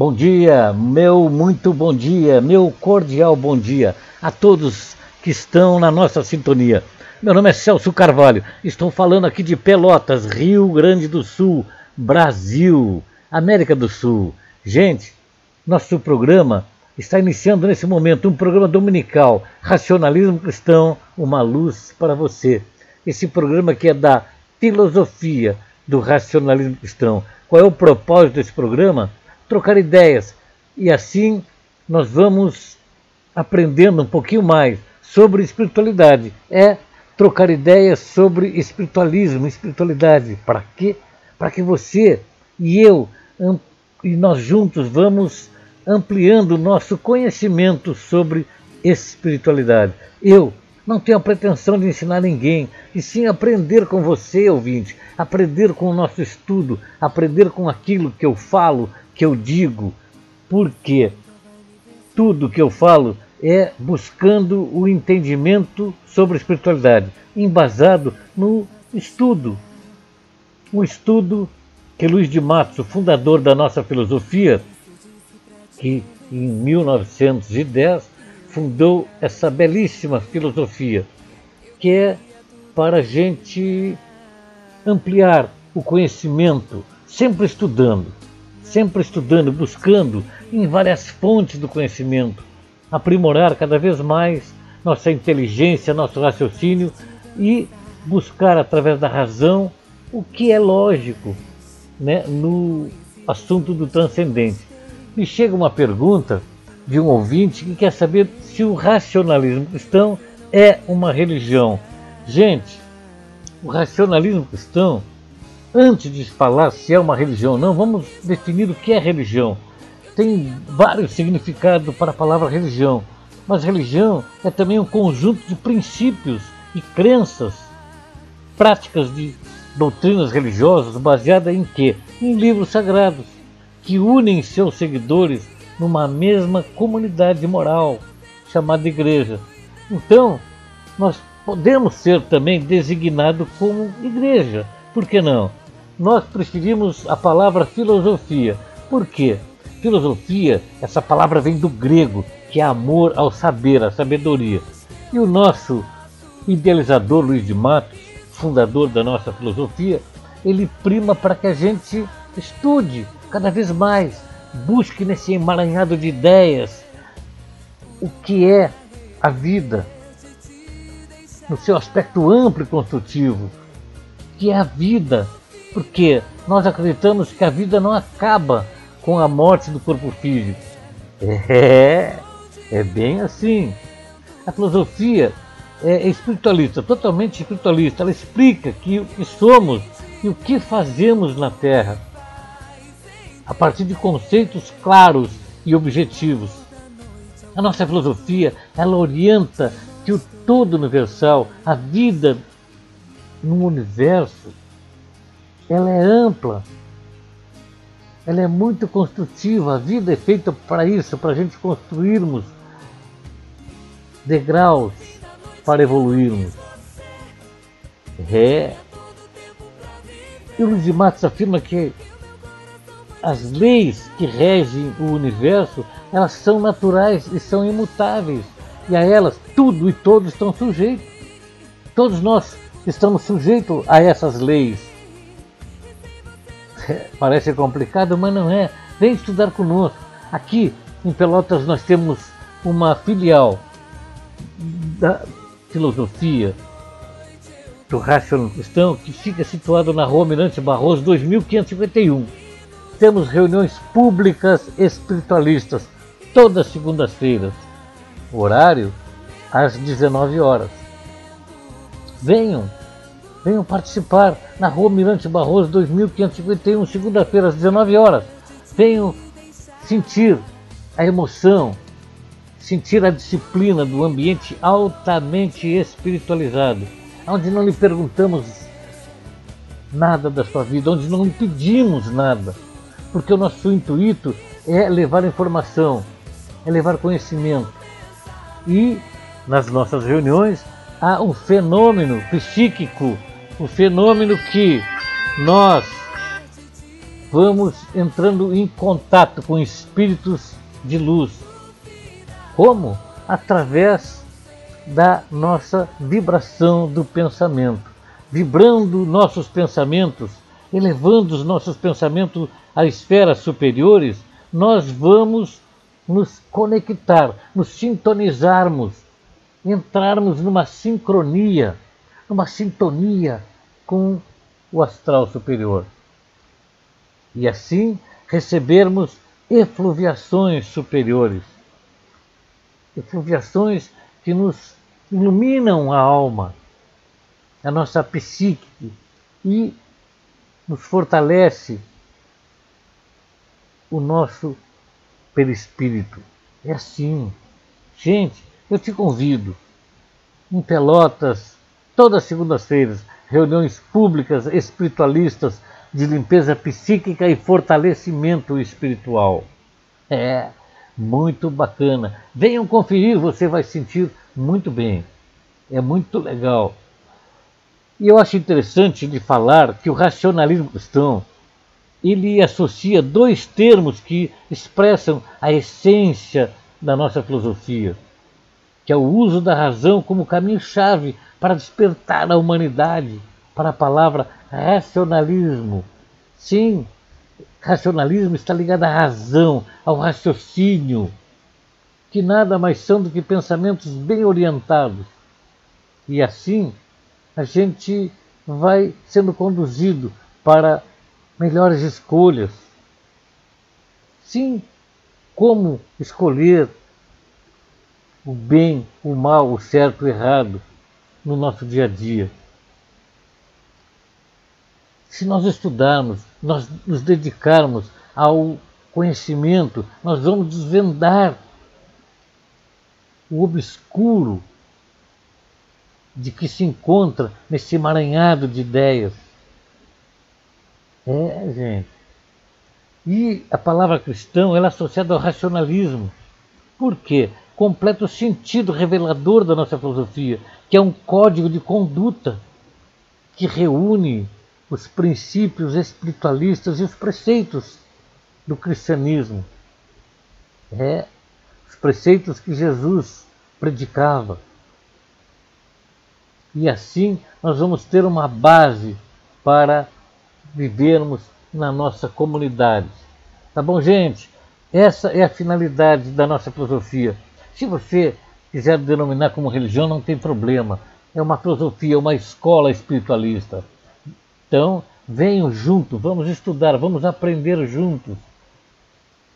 Bom dia, meu muito bom dia, meu cordial bom dia a todos que estão na nossa sintonia. Meu nome é Celso Carvalho, estou falando aqui de Pelotas, Rio Grande do Sul, Brasil, América do Sul. Gente, nosso programa está iniciando nesse momento um programa dominical, Racionalismo Cristão, uma luz para você. Esse programa que é da filosofia do racionalismo cristão. Qual é o propósito desse programa? Trocar ideias. E assim nós vamos aprendendo um pouquinho mais sobre espiritualidade. É trocar ideias sobre espiritualismo, espiritualidade. Para quê? Para que você e eu e nós juntos vamos ampliando o nosso conhecimento sobre espiritualidade. Eu não tenho a pretensão de ensinar ninguém, e sim aprender com você, ouvinte, aprender com o nosso estudo, aprender com aquilo que eu falo, que eu digo, porque tudo que eu falo é buscando o entendimento sobre a espiritualidade, embasado no estudo. Um estudo que Luiz de Matos, o fundador da nossa filosofia, que em 1910 fundou essa belíssima filosofia, que é para a gente ampliar o conhecimento, sempre estudando, sempre estudando, buscando em várias fontes do conhecimento, aprimorar cada vez mais nossa inteligência, nosso raciocínio e buscar através da razão o que é lógico né, no assunto do transcendente. Me chega uma pergunta de um ouvinte que quer saber se o racionalismo cristão é uma religião. Gente, o racionalismo cristão, antes de falar se é uma religião ou não, vamos definir o que é religião. Tem vários significados para a palavra religião, mas religião é também um conjunto de princípios e crenças, práticas de doutrinas religiosas baseadas em quê? Em livros sagrados, que unem seus seguidores numa mesma comunidade moral chamada igreja. Então, nós podemos ser também designados como igreja. Por que não? Nós preferimos a palavra filosofia. Por quê? Filosofia, essa palavra vem do grego, que é amor ao saber, à sabedoria. E o nosso idealizador Luiz de Matos, fundador da nossa filosofia, ele prima para que a gente estude cada vez mais, busque nesse emaranhado de ideias o que é a vida, no seu aspecto amplo e construtivo, que é a vida, porque nós acreditamos que a vida não acaba com a morte do corpo físico. É, é bem assim. A filosofia é espiritualista, totalmente espiritualista. Ela explica que o que somos e o que fazemos na Terra a partir de conceitos claros e objetivos. A nossa filosofia, ela orienta que o todo universal, a vida no universo, ela é ampla, ela é muito construtiva, a vida é feita para isso, para a gente construirmos degraus para evoluirmos. É. E Luiz de Matos afirma que as leis que regem o universo, elas são naturais e são imutáveis. E a elas tudo e todos estão sujeitos. Todos nós estamos sujeitos a essas leis. Parece complicado, mas não é. Vem estudar conosco. Aqui em Pelotas nós temos uma filial da filosofia do racionalismo cristão que fica situado na rua Mirante Barroso 2551 temos reuniões públicas espiritualistas todas segundas-feiras. Horário às 19 horas. Venham, venham participar na Rua Mirante Barroso 2551, segunda-feira às 19 horas. Venham sentir a emoção, sentir a disciplina do ambiente altamente espiritualizado, onde não lhe perguntamos nada da sua vida, onde não lhe pedimos nada porque o nosso intuito é levar informação, é levar conhecimento. E nas nossas reuniões há um fenômeno psíquico, um fenômeno que nós vamos entrando em contato com espíritos de luz. Como? Através da nossa vibração do pensamento. Vibrando nossos pensamentos, elevando os nossos pensamentos a esferas superiores, nós vamos nos conectar, nos sintonizarmos, entrarmos numa sincronia, numa sintonia com o astral superior. E assim recebermos efluviações superiores, efluviações que nos iluminam a alma, a nossa psique e nos fortalece o nosso perispírito. É assim. Gente, eu te convido em Pelotas, todas as segundas-feiras, reuniões públicas espiritualistas de limpeza psíquica e fortalecimento espiritual. É muito bacana. Venham conferir, você vai sentir muito bem. É muito legal. E eu acho interessante de falar que o racionalismo cristão ele associa dois termos que expressam a essência da nossa filosofia, que é o uso da razão como caminho-chave para despertar a humanidade para a palavra racionalismo. Sim, racionalismo está ligado à razão, ao raciocínio, que nada mais são do que pensamentos bem orientados. E assim a gente vai sendo conduzido para melhores escolhas. Sim, como escolher o bem, o mal, o certo, o errado no nosso dia a dia. Se nós estudarmos, nós nos dedicarmos ao conhecimento, nós vamos desvendar o obscuro de que se encontra nesse emaranhado de ideias. É, gente. E a palavra cristão ela é associada ao racionalismo. Por quê? Completa o sentido revelador da nossa filosofia, que é um código de conduta que reúne os princípios espiritualistas e os preceitos do cristianismo. É, os preceitos que Jesus predicava. E assim nós vamos ter uma base para vivermos na nossa comunidade. Tá bom, gente? Essa é a finalidade da nossa filosofia. Se você quiser denominar como religião, não tem problema. É uma filosofia, uma escola espiritualista. Então, venham junto, vamos estudar, vamos aprender juntos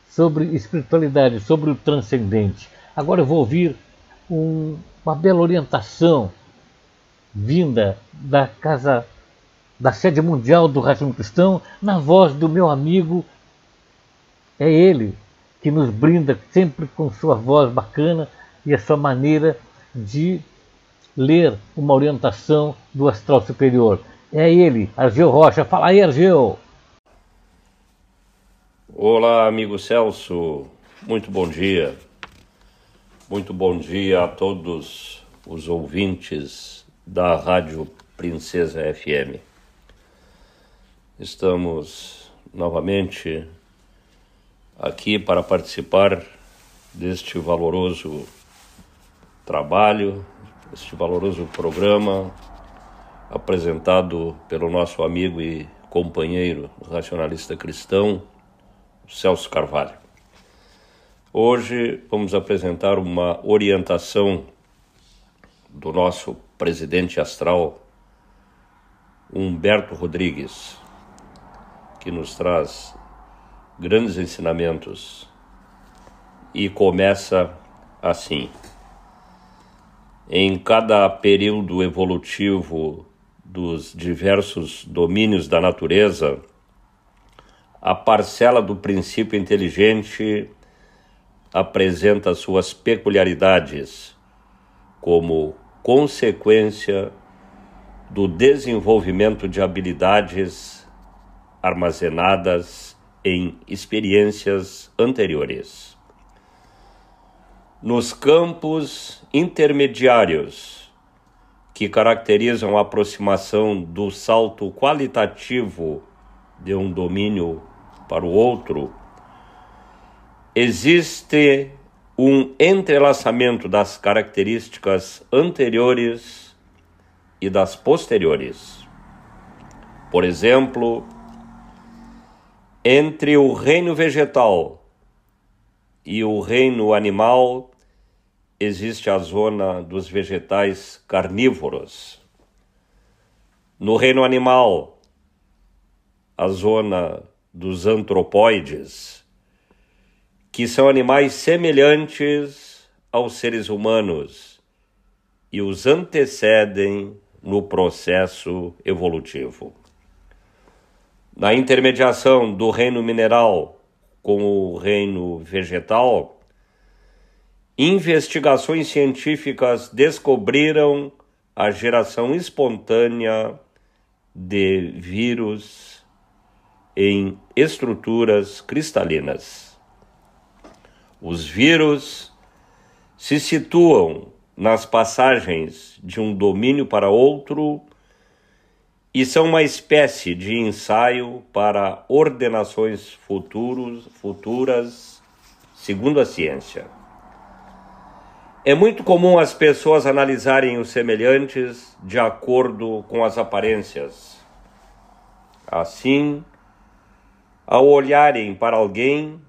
sobre espiritualidade, sobre o transcendente. Agora eu vou ouvir um, uma bela orientação vinda da casa da sede mundial do racismo cristão, na voz do meu amigo. É ele que nos brinda sempre com sua voz bacana e a sua maneira de ler uma orientação do astral superior. É ele, Argeu Rocha. Fala aí, Argeu. Olá, amigo Celso. Muito bom dia. Muito bom dia a todos os ouvintes da Rádio Princesa FM. Estamos novamente aqui para participar deste valoroso trabalho, este valoroso programa apresentado pelo nosso amigo e companheiro racionalista cristão, Celso Carvalho. Hoje vamos apresentar uma orientação do nosso presidente astral, Humberto Rodrigues que nos traz grandes ensinamentos e começa assim. Em cada período evolutivo dos diversos domínios da natureza, a parcela do princípio inteligente apresenta suas peculiaridades como consequência do desenvolvimento de habilidades armazenadas em experiências anteriores. Nos campos intermediários que caracterizam a aproximação do salto qualitativo de um domínio para o outro, existe um entrelaçamento das características anteriores e das posteriores. Por exemplo, entre o reino vegetal e o reino animal existe a zona dos vegetais carnívoros. No reino animal, a zona dos antropóides, que são animais semelhantes aos seres humanos e os antecedem no processo evolutivo. Na intermediação do reino mineral com o reino vegetal, investigações científicas descobriram a geração espontânea de vírus em estruturas cristalinas. Os vírus se situam nas passagens de um domínio para outro e são uma espécie de ensaio para ordenações futuros, futuras, segundo a ciência. É muito comum as pessoas analisarem os semelhantes de acordo com as aparências. Assim, ao olharem para alguém,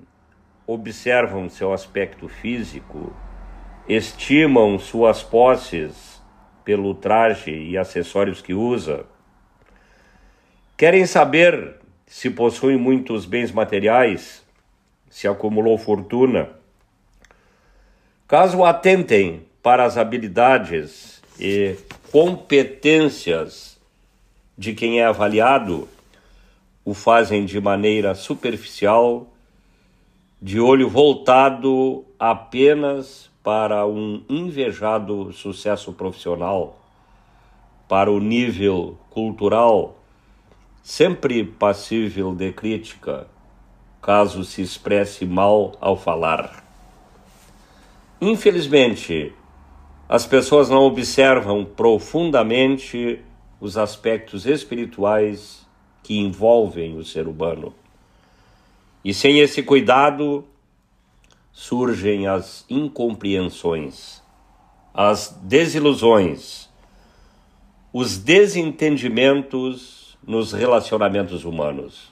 observam seu aspecto físico, estimam suas posses pelo traje e acessórios que usa, querem saber se possui muitos bens materiais, se acumulou fortuna? Caso atentem para as habilidades e competências de quem é avaliado, o fazem de maneira superficial, de olho voltado apenas para um invejado sucesso profissional, para o nível cultural, sempre passível de crítica, caso se expresse mal ao falar. Infelizmente, as pessoas não observam profundamente os aspectos espirituais que envolvem o ser humano. E sem esse cuidado, surgem as incompreensões, as desilusões, os desentendimentos nos relacionamentos humanos.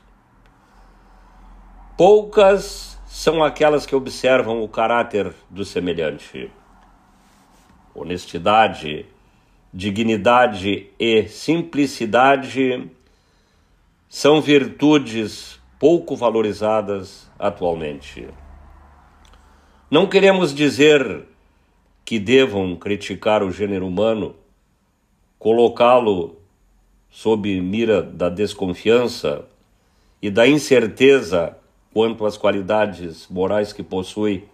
Poucas são aquelas que observam o caráter do semelhante. Honestidade, dignidade e simplicidade são virtudes pouco valorizadas atualmente. Não queremos dizer que devam criticar o gênero humano, colocá-lo sob mira da desconfiança e da incerteza quanto às qualidades morais que possui,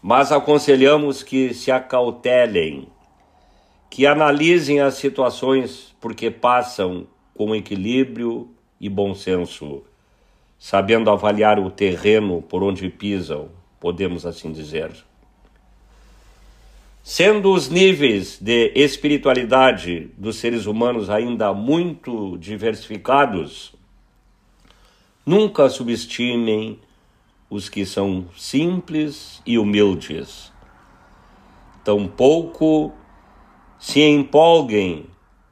mas aconselhamos que se acautelem, que analisem as situações porque passam com equilíbrio e bom senso, sabendo avaliar o terreno por onde pisam, podemos assim dizer. Sendo os níveis de espiritualidade dos seres humanos ainda muito diversificados, Nunca subestimem os que são simples e humildes. Tampouco se empolguem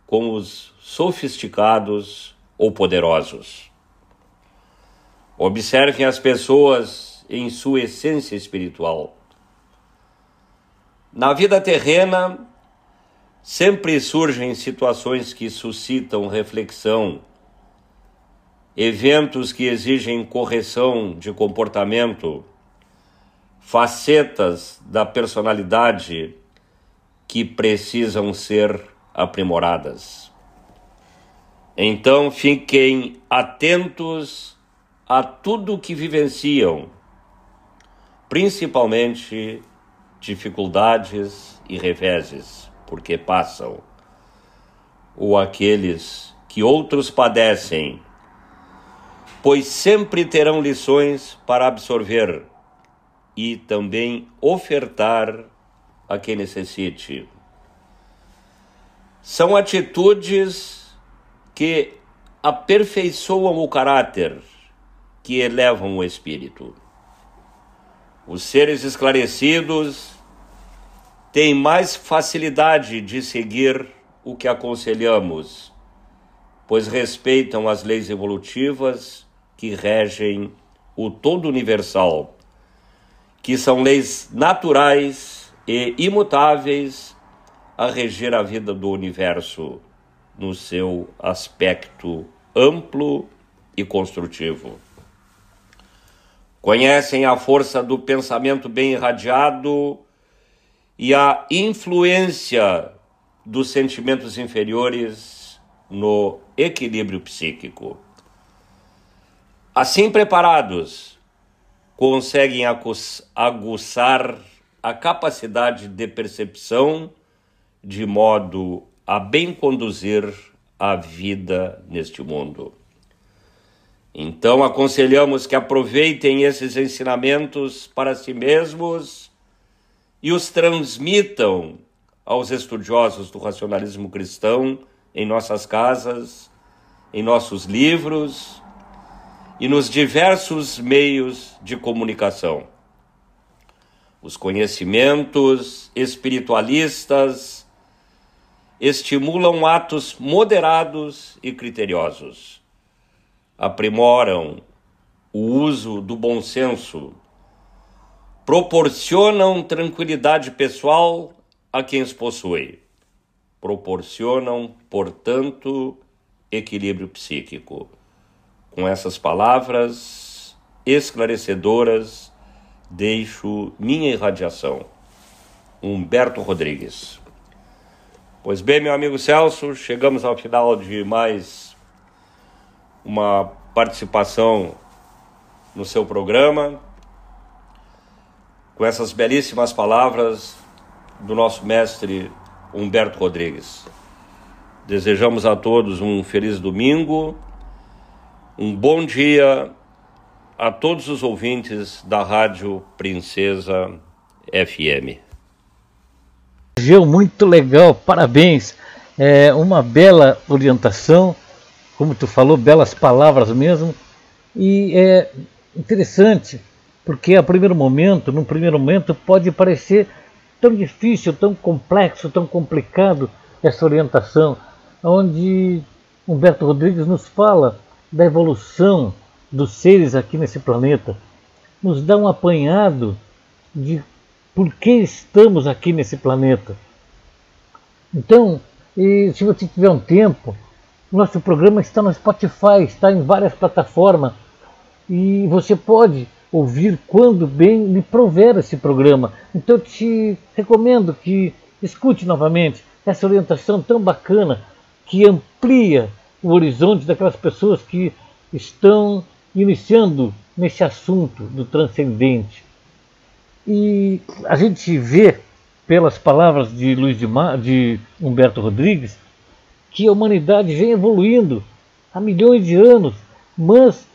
com os sofisticados ou poderosos. Observem as pessoas em sua essência espiritual. Na vida terrena, sempre surgem situações que suscitam reflexão eventos que exigem correção de comportamento, facetas da personalidade que precisam ser aprimoradas. Então fiquem atentos a tudo que vivenciam, principalmente dificuldades e reveses, porque passam, ou aqueles que outros padecem pois sempre terão lições para absorver e também ofertar a quem necessite. São atitudes que aperfeiçoam o caráter, que elevam o espírito. Os seres esclarecidos têm mais facilidade de seguir o que aconselhamos, pois respeitam as leis evolutivas que regem o todo universal, que são leis naturais e imutáveis a reger a vida do universo no seu aspecto amplo e construtivo. Conhecem a força do pensamento bem irradiado e a influência dos sentimentos inferiores no equilíbrio psíquico. Assim preparados, conseguem aguçar a capacidade de percepção de modo a bem conduzir a vida neste mundo. Então, aconselhamos que aproveitem esses ensinamentos para si mesmos e os transmitam aos estudiosos do racionalismo cristão em nossas casas, em nossos livros e nos diversos meios de comunicação. Os conhecimentos espiritualistas estimulam atos moderados e criteriosos aprimoram o uso do bom senso, proporcionam tranquilidade pessoal a quem os possui, proporcionam, portanto, equilíbrio psíquico. Com essas palavras esclarecedoras, deixo minha irradiação. Humberto Rodrigues. Pois bem, meu amigo Celso, chegamos ao final de mais uma participação no seu programa, com essas belíssimas palavras do nosso mestre Humberto Rodrigues. Desejamos a todos um feliz domingo, um bom dia a todos os ouvintes da Rádio Princesa FM. Muito legal, parabéns. É uma bela orientação como tu falou, belas palavras mesmo. E é interessante, porque a primeiro momento, num primeiro momento, pode parecer tão difícil, tão complexo, tão complicado essa orientação, onde Humberto Rodrigues nos fala da evolução dos seres aqui nesse planeta, nos dá um apanhado de por que estamos aqui nesse planeta. Então, se você tiver um tempo, nosso programa está no Spotify, está em várias plataformas e você pode ouvir quando bem lhe prover esse programa. Então eu te recomendo que escute novamente essa orientação tão bacana que amplia o horizonte daquelas pessoas que estão iniciando nesse assunto do transcendente. E a gente vê pelas palavras de Luiz de, Ma, de Humberto Rodrigues que a humanidade vem evoluindo há milhões de anos, mas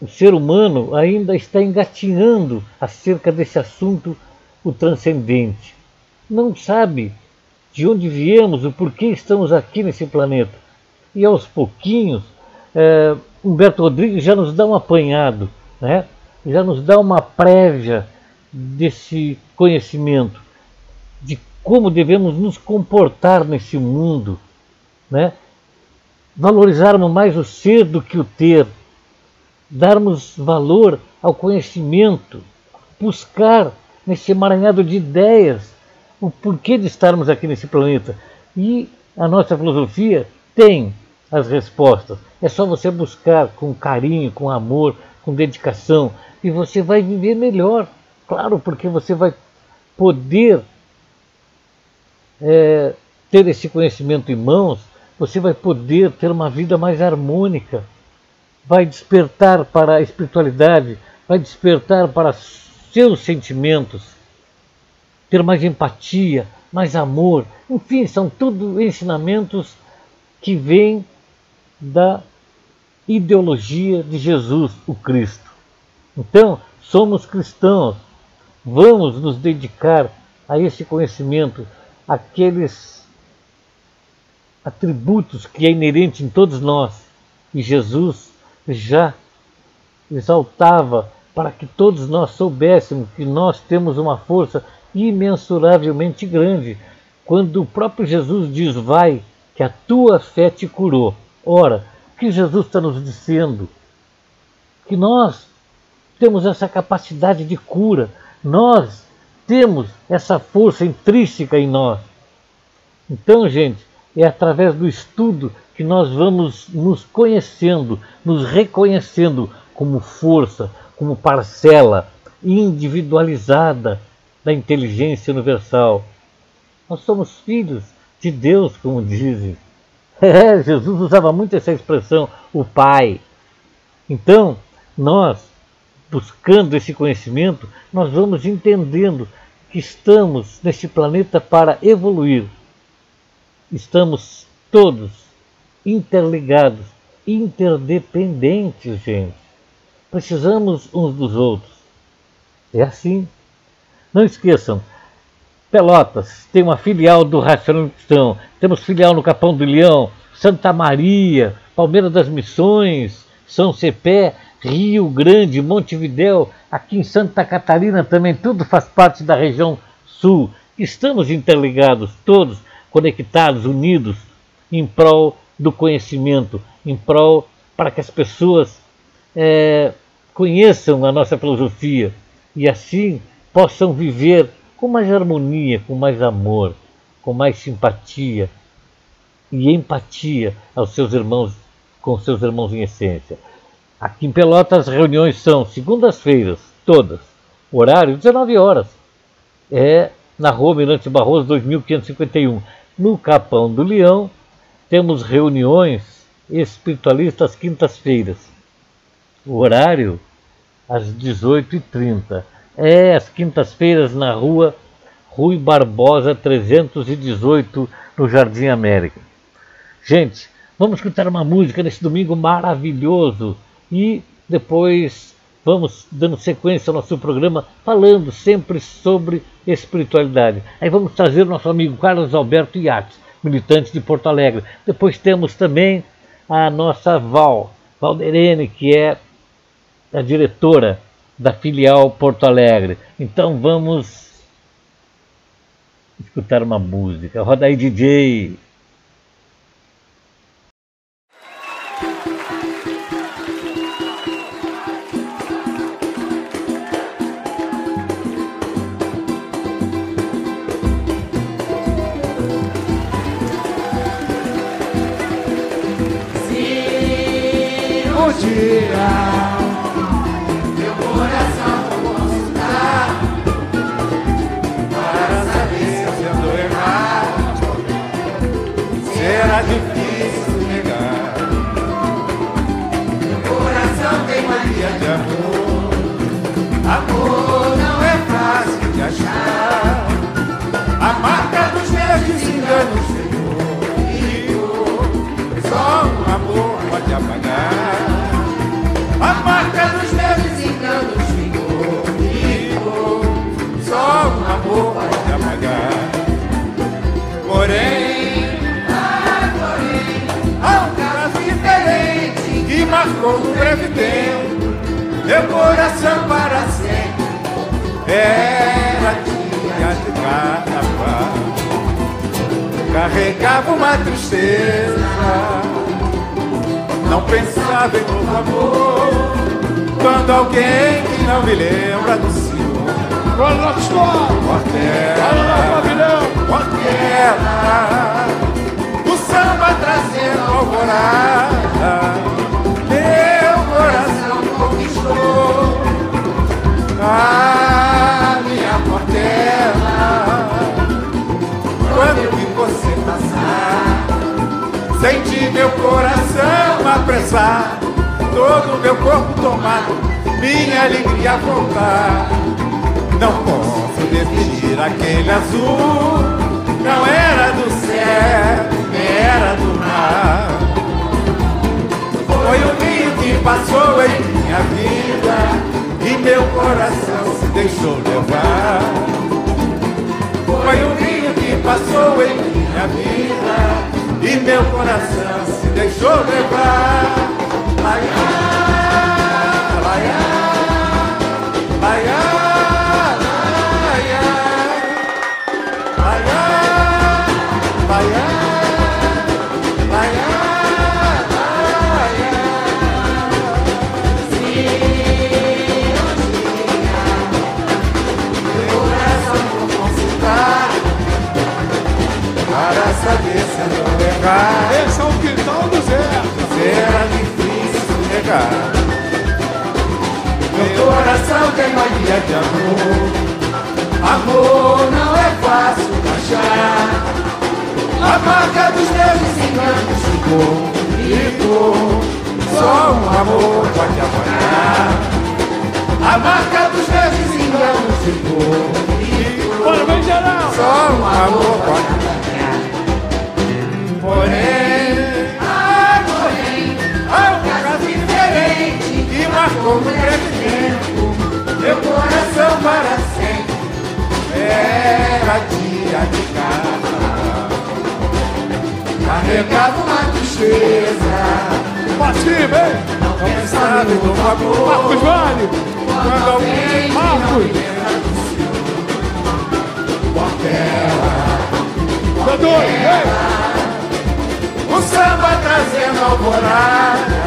o ser humano ainda está engatinhando acerca desse assunto, o transcendente. Não sabe de onde viemos, o porquê estamos aqui nesse planeta. E aos pouquinhos, é, Humberto Rodrigues já nos dá um apanhado, né? já nos dá uma prévia desse conhecimento, de como devemos nos comportar nesse mundo, né? valorizarmos mais o ser do que o ter, darmos valor ao conhecimento, buscar nesse emaranhado de ideias o porquê de estarmos aqui nesse planeta. E a nossa filosofia tem as respostas. É só você buscar com carinho, com amor, com dedicação, e você vai viver melhor. Claro, porque você vai poder é, ter esse conhecimento em mãos você vai poder ter uma vida mais harmônica, vai despertar para a espiritualidade, vai despertar para seus sentimentos, ter mais empatia, mais amor. Enfim, são tudo ensinamentos que vêm da ideologia de Jesus, o Cristo. Então, somos cristãos, vamos nos dedicar a esse conhecimento, aqueles atributos que é inerente em todos nós. E Jesus já exaltava para que todos nós soubéssemos que nós temos uma força imensuravelmente grande. Quando o próprio Jesus diz: Vai, que a tua fé te curou. Ora, o que Jesus está nos dizendo? Que nós temos essa capacidade de cura, nós temos essa força intrínseca em nós. Então, gente, é através do estudo que nós vamos nos conhecendo, nos reconhecendo como força, como parcela individualizada da inteligência universal. Nós somos filhos de Deus, como dizem. É, Jesus usava muito essa expressão, o Pai. Então, nós, buscando esse conhecimento, nós vamos entendendo que estamos neste planeta para evoluir. Estamos todos interligados, interdependentes, gente. Precisamos uns dos outros. É assim. Não esqueçam, Pelotas tem uma filial do Racionalistão, temos filial no Capão do Leão, Santa Maria, Palmeira das Missões, São Cepé, Rio Grande, Montevidéu, aqui em Santa Catarina também, tudo faz parte da região sul. Estamos interligados, todos conectados, unidos, em prol do conhecimento, em prol para que as pessoas é, conheçam a nossa filosofia e assim possam viver com mais harmonia, com mais amor, com mais simpatia e empatia aos seus irmãos, com seus irmãos em essência. Aqui em Pelotas as reuniões são segundas-feiras, todas, horário 19 horas. É na Rua Mirante Barroso 2551. No Capão do Leão temos reuniões espiritualistas quintas-feiras. O horário às 18h30. É às quintas-feiras na rua Rui Barbosa 318, no Jardim América. Gente, vamos escutar uma música nesse domingo maravilhoso e depois vamos dando sequência ao nosso programa falando sempre sobre espiritualidade. Aí vamos trazer o nosso amigo Carlos Alberto Iates, militante de Porto Alegre. Depois temos também a nossa Val, Valderene, que é a diretora da filial Porto Alegre. Então vamos escutar uma música. Roda aí, DJ. dia. Meu coração vou dar para saber se eu sendo errado. Será difícil negar. Meu coração tem mania de amor. Marcou no breve tempo meu coração para sempre. Era dia de carnaval, carregava uma tristeza, não pensava em novo amor. Quando alguém que não me lembra do Senhor. Portela, Portela, o samba trazendo alvorada passar, senti meu coração apressar, todo meu corpo tomado, minha alegria voltar. Não posso definir aquele azul, não era do céu, era do mar. Foi o que passou em minha vida e meu coração se deixou levar. Foi o rio passou em minha vida e meu coração se deixou levar. Laiá, laiá, laiá. Laiá, laiá, laiá. Marca dos meus ficou, ficou. Bora, vem geral! Só um amor pode. Porém, ai, porém, há um caso diferente que marcou no breve tempo meu coração para sempre. Era dia de casa, carregava uma tristeza. Cima, hein? Não pensava no amor. Marcos Vale! Quando alguém Marcos! Doutor, vem! O samba trazendo alvorada.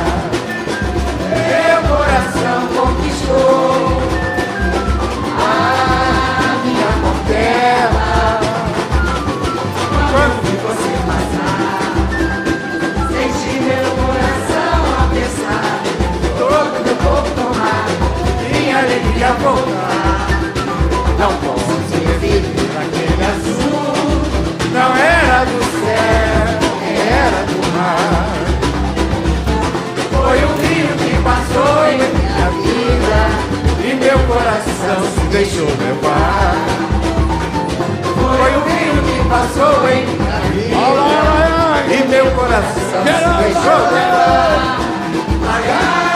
Meu coração conquistou. A minha portela Quando você passar Senti meu coração a pensar. Todo meu corpo tomar alegria voltar. Não posso esquecer daquele azul. Não era do céu, era do mar. Foi um rio que passou em minha vida E meu coração se deixou levar. Foi um rio que passou em minha vida E meu coração se deixou levar. Ai,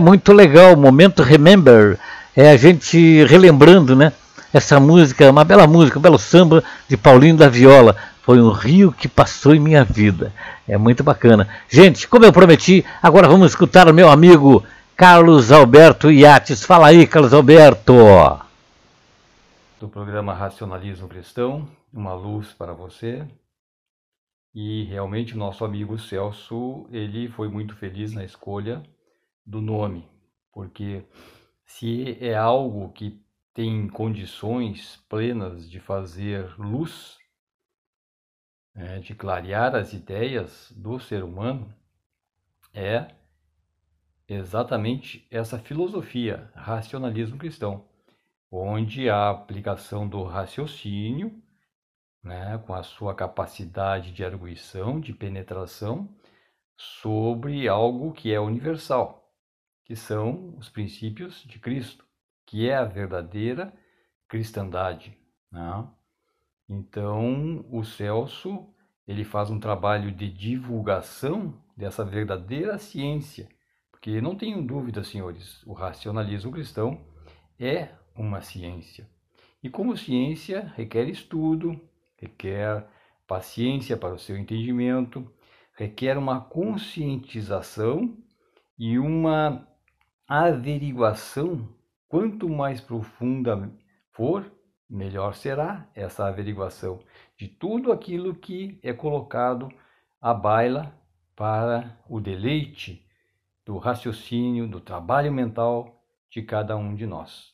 muito legal, o momento Remember. É a gente relembrando, né? Essa música, uma bela música, um belo samba de Paulinho da Viola. Foi um rio que passou em minha vida. É muito bacana. Gente, como eu prometi, agora vamos escutar o meu amigo Carlos Alberto Iates. Fala aí, Carlos Alberto. do programa Racionalismo Cristão, uma luz para você. E realmente nosso amigo Celso, ele foi muito feliz na escolha do nome, porque se é algo que tem condições plenas de fazer luz, né, de clarear as ideias do ser humano, é exatamente essa filosofia, racionalismo cristão onde a aplicação do raciocínio, né, com a sua capacidade de arguição, de penetração, sobre algo que é universal, que são os princípios de Cristo, que é a verdadeira cristandade. Né? Então, o Celso ele faz um trabalho de divulgação dessa verdadeira ciência, porque não tenham dúvida, senhores, o racionalismo cristão é uma ciência. E como ciência requer estudo, requer paciência para o seu entendimento, requer uma conscientização e uma averiguação. Quanto mais profunda for, melhor será essa averiguação de tudo aquilo que é colocado à baila para o deleite do raciocínio, do trabalho mental de cada um de nós.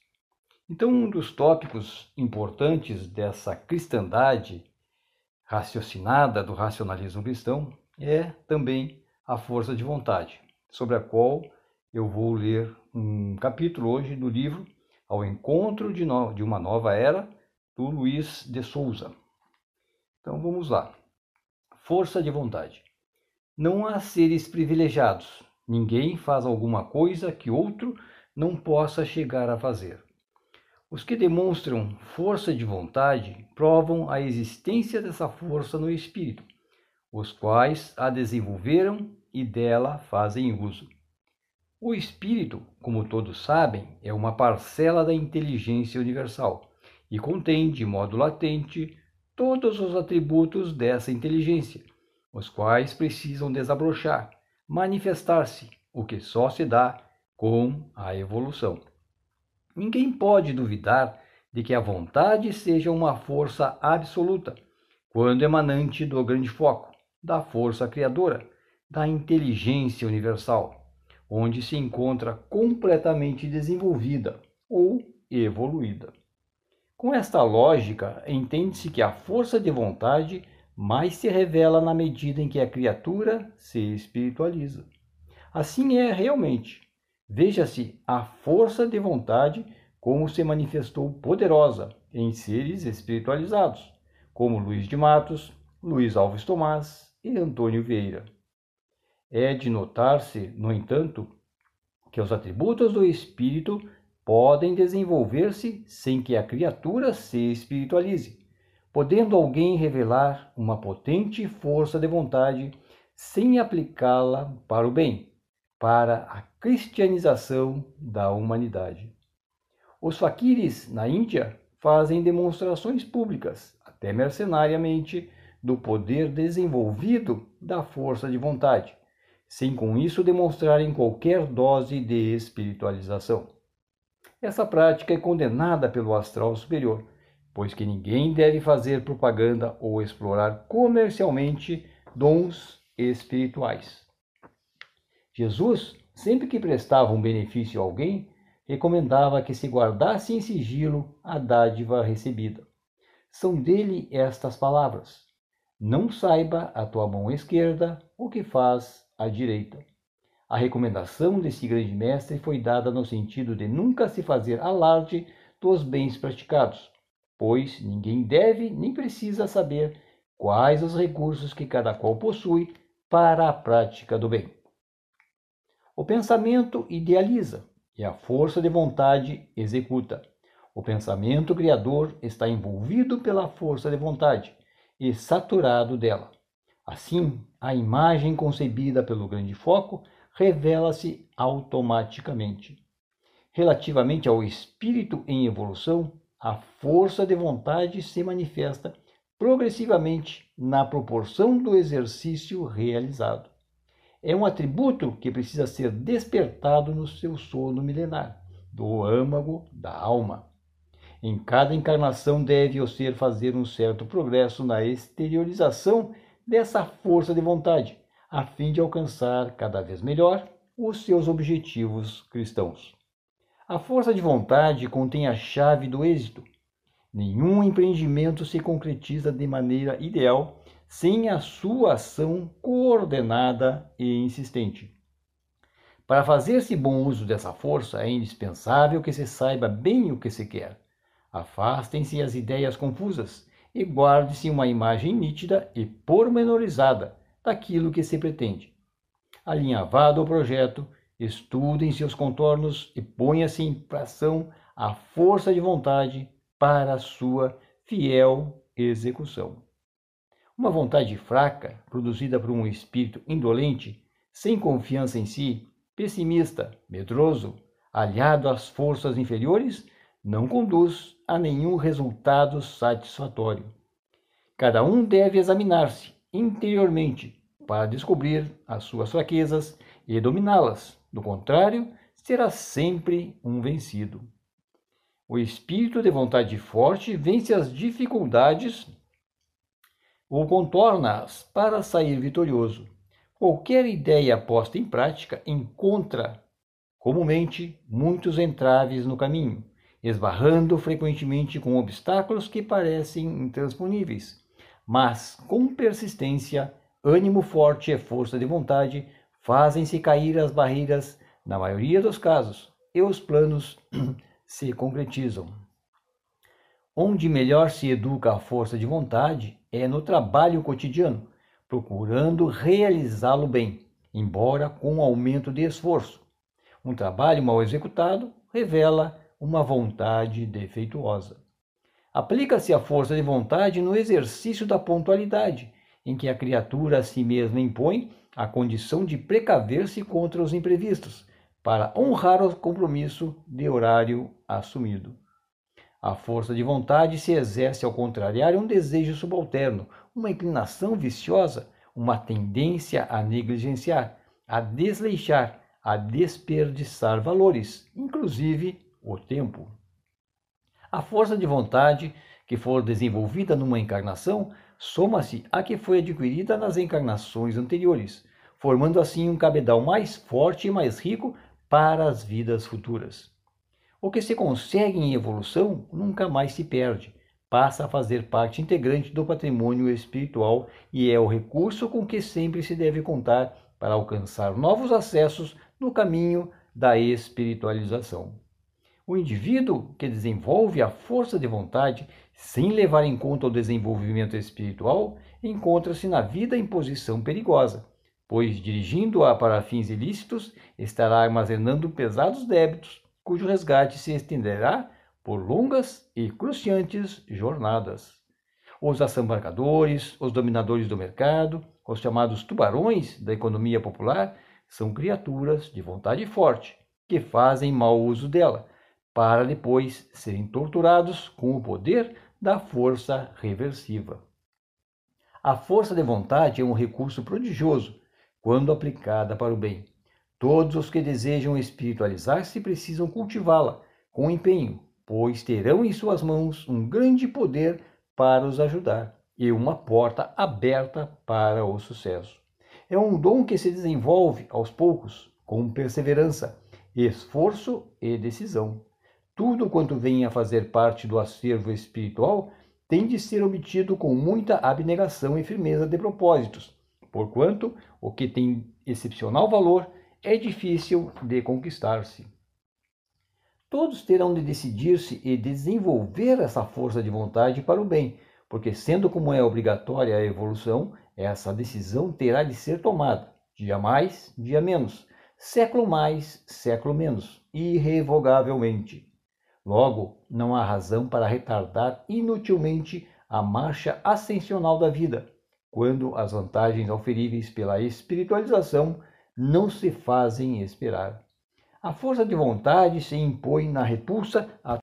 Então, um dos tópicos importantes dessa cristandade raciocinada do racionalismo cristão é também a força de vontade, sobre a qual eu vou ler um capítulo hoje do livro Ao Encontro de, no... de uma Nova Era, do Luiz de Souza. Então vamos lá. Força de vontade. Não há seres privilegiados. Ninguém faz alguma coisa que outro não possa chegar a fazer. Os que demonstram força de vontade provam a existência dessa força no espírito, os quais a desenvolveram e dela fazem uso. O espírito, como todos sabem, é uma parcela da inteligência universal e contém, de modo latente, todos os atributos dessa inteligência, os quais precisam desabrochar, manifestar-se, o que só se dá com a evolução. Ninguém pode duvidar de que a vontade seja uma força absoluta, quando emanante do grande foco, da força criadora, da inteligência universal, onde se encontra completamente desenvolvida ou evoluída. Com esta lógica, entende-se que a força de vontade mais se revela na medida em que a criatura se espiritualiza. Assim é realmente. Veja-se a força de vontade como se manifestou poderosa em seres espiritualizados, como Luiz de Matos, Luiz Alves Tomás e Antônio Vieira. É de notar-se, no entanto, que os atributos do espírito podem desenvolver-se sem que a criatura se espiritualize, podendo alguém revelar uma potente força de vontade sem aplicá-la para o bem, para a cristianização da humanidade. Os faquires na Índia fazem demonstrações públicas, até mercenariamente, do poder desenvolvido da força de vontade, sem com isso demonstrarem qualquer dose de espiritualização. Essa prática é condenada pelo astral superior, pois que ninguém deve fazer propaganda ou explorar comercialmente dons espirituais. Jesus, sempre que prestava um benefício a alguém, recomendava que se guardasse em sigilo a dádiva recebida. São dele estas palavras: Não saiba a tua mão esquerda o que faz a direita. A recomendação desse grande mestre foi dada no sentido de nunca se fazer alarde dos bens praticados, pois ninguém deve nem precisa saber quais os recursos que cada qual possui para a prática do bem. O pensamento idealiza e a força de vontade executa. O pensamento criador está envolvido pela força de vontade e saturado dela. Assim, a imagem concebida pelo grande foco revela-se automaticamente. Relativamente ao espírito em evolução, a força de vontade se manifesta progressivamente na proporção do exercício realizado. É um atributo que precisa ser despertado no seu sono milenar, do âmago da alma. Em cada encarnação deve o ser fazer um certo progresso na exteriorização dessa força de vontade, a fim de alcançar cada vez melhor os seus objetivos cristãos. A força de vontade contém a chave do êxito. Nenhum empreendimento se concretiza de maneira ideal sem a sua ação coordenada e insistente. Para fazer-se bom uso dessa força, é indispensável que se saiba bem o que se quer. Afastem-se as ideias confusas e guarde-se uma imagem nítida e pormenorizada daquilo que se pretende. Alinhavado ao projeto, estudem seus contornos e ponha-se em ação a força de vontade para sua fiel execução. Uma vontade fraca, produzida por um espírito indolente, sem confiança em si, pessimista, medroso, aliado às forças inferiores, não conduz a nenhum resultado satisfatório. Cada um deve examinar-se interiormente para descobrir as suas fraquezas e dominá-las. Do contrário, será sempre um vencido. O espírito de vontade forte vence as dificuldades ou contorna-as para sair vitorioso. Qualquer ideia posta em prática encontra, comumente, muitos entraves no caminho, esbarrando frequentemente com obstáculos que parecem intransponíveis mas com persistência, ânimo forte e força de vontade fazem-se cair as barreiras na maioria dos casos e os planos se concretizam. Onde melhor se educa a força de vontade é no trabalho cotidiano, procurando realizá-lo bem, embora com aumento de esforço. Um trabalho mal executado revela uma vontade defeituosa. Aplica-se a força de vontade no exercício da pontualidade, em que a criatura a si mesma impõe a condição de precaver-se contra os imprevistos, para honrar o compromisso de horário assumido. A força de vontade se exerce ao contrariar um desejo subalterno, uma inclinação viciosa, uma tendência a negligenciar, a desleixar, a desperdiçar valores, inclusive o tempo. A força de vontade que for desenvolvida numa encarnação soma-se à que foi adquirida nas encarnações anteriores, formando assim um cabedal mais forte e mais rico para as vidas futuras. O que se consegue em evolução nunca mais se perde, passa a fazer parte integrante do patrimônio espiritual e é o recurso com que sempre se deve contar para alcançar novos acessos no caminho da espiritualização. O indivíduo que desenvolve a força de vontade sem levar em conta o desenvolvimento espiritual encontra-se na vida em posição perigosa, pois dirigindo-a para fins ilícitos estará armazenando pesados débitos, cujo resgate se estenderá por longas e cruciantes jornadas. Os assambarcadores, os dominadores do mercado, os chamados tubarões da economia popular, são criaturas de vontade forte que fazem mau uso dela, para depois serem torturados com o poder da força reversiva. A força de vontade é um recurso prodigioso quando aplicada para o bem. Todos os que desejam espiritualizar-se precisam cultivá-la com empenho, pois terão em suas mãos um grande poder para os ajudar e uma porta aberta para o sucesso. É um dom que se desenvolve aos poucos, com perseverança, esforço e decisão. Tudo quanto vem a fazer parte do acervo espiritual tem de ser obtido com muita abnegação e firmeza de propósitos, porquanto o que tem excepcional valor é difícil de conquistar-se. Todos terão de decidir-se e desenvolver essa força de vontade para o bem, porque, sendo como é obrigatória a evolução, essa decisão terá de ser tomada, dia mais, dia menos, século mais, século menos, irrevogavelmente. Logo, não há razão para retardar inutilmente a marcha ascensional da vida, quando as vantagens oferíveis pela espiritualização não se fazem esperar. A força de vontade se impõe na repulsa a